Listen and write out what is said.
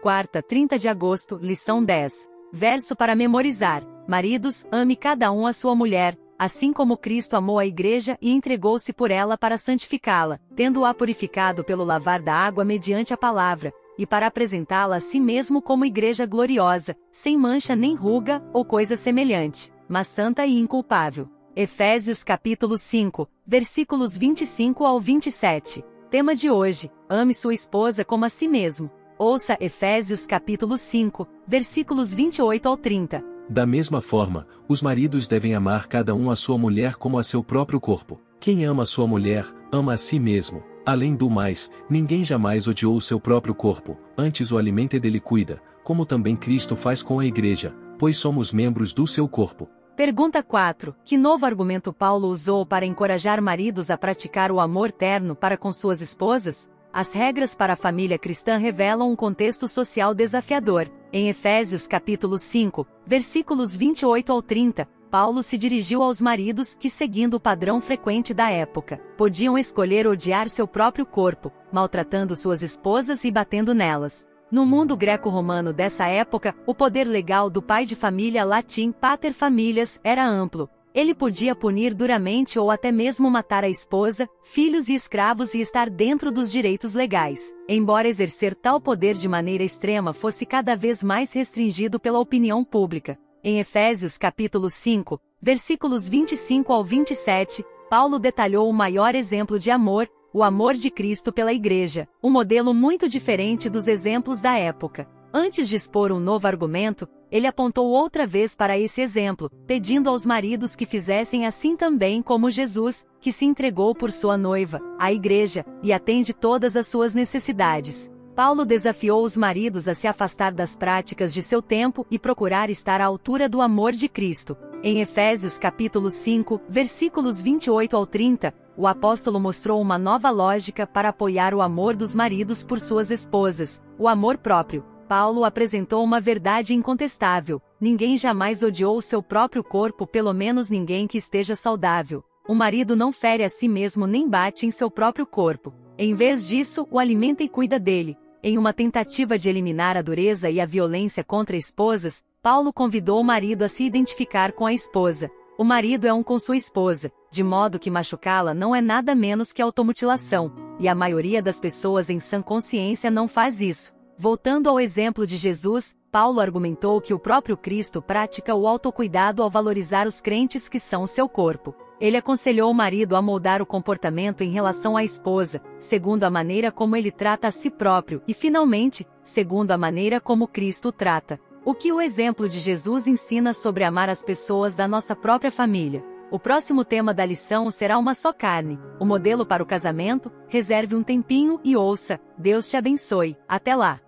Quarta, 30 de agosto, lição 10. Verso para memorizar. Maridos, ame cada um a sua mulher, assim como Cristo amou a igreja e entregou-se por ela para santificá-la, tendo-a purificado pelo lavar da água mediante a palavra, e para apresentá-la a si mesmo como igreja gloriosa, sem mancha nem ruga ou coisa semelhante, mas santa e inculpável. Efésios capítulo 5, versículos 25 ao 27. Tema de hoje: Ame sua esposa como a si mesmo. Ouça Efésios capítulo 5, versículos 28 ao 30. Da mesma forma, os maridos devem amar cada um a sua mulher como a seu próprio corpo. Quem ama a sua mulher, ama a si mesmo. Além do mais, ninguém jamais odiou o seu próprio corpo, antes o alimenta e dele cuida, como também Cristo faz com a igreja, pois somos membros do seu corpo. Pergunta 4. Que novo argumento Paulo usou para encorajar maridos a praticar o amor terno para com suas esposas? As regras para a família cristã revelam um contexto social desafiador. Em Efésios capítulo 5, versículos 28 ao 30, Paulo se dirigiu aos maridos que, seguindo o padrão frequente da época, podiam escolher odiar seu próprio corpo, maltratando suas esposas e batendo nelas. No mundo greco-romano dessa época, o poder legal do pai de família latim pater familias era amplo, ele podia punir duramente ou até mesmo matar a esposa, filhos e escravos e estar dentro dos direitos legais, embora exercer tal poder de maneira extrema fosse cada vez mais restringido pela opinião pública. Em Efésios capítulo 5, versículos 25 ao 27, Paulo detalhou o maior exemplo de amor, o amor de Cristo pela Igreja, um modelo muito diferente dos exemplos da época. Antes de expor um novo argumento, ele apontou outra vez para esse exemplo, pedindo aos maridos que fizessem assim também como Jesus, que se entregou por sua noiva, a igreja, e atende todas as suas necessidades. Paulo desafiou os maridos a se afastar das práticas de seu tempo e procurar estar à altura do amor de Cristo. Em Efésios capítulo 5, versículos 28 ao 30, o apóstolo mostrou uma nova lógica para apoiar o amor dos maridos por suas esposas, o amor próprio. Paulo apresentou uma verdade incontestável: ninguém jamais odiou seu próprio corpo, pelo menos ninguém que esteja saudável. O marido não fere a si mesmo nem bate em seu próprio corpo. Em vez disso, o alimenta e cuida dele. Em uma tentativa de eliminar a dureza e a violência contra esposas, Paulo convidou o marido a se identificar com a esposa. O marido é um com sua esposa, de modo que machucá-la não é nada menos que automutilação, e a maioria das pessoas em sã consciência não faz isso. Voltando ao exemplo de Jesus, Paulo argumentou que o próprio Cristo pratica o autocuidado ao valorizar os crentes que são seu corpo. Ele aconselhou o marido a moldar o comportamento em relação à esposa, segundo a maneira como ele trata a si próprio e, finalmente, segundo a maneira como Cristo trata. O que o exemplo de Jesus ensina sobre amar as pessoas da nossa própria família? O próximo tema da lição será uma só carne, o modelo para o casamento. Reserve um tempinho e ouça. Deus te abençoe. Até lá!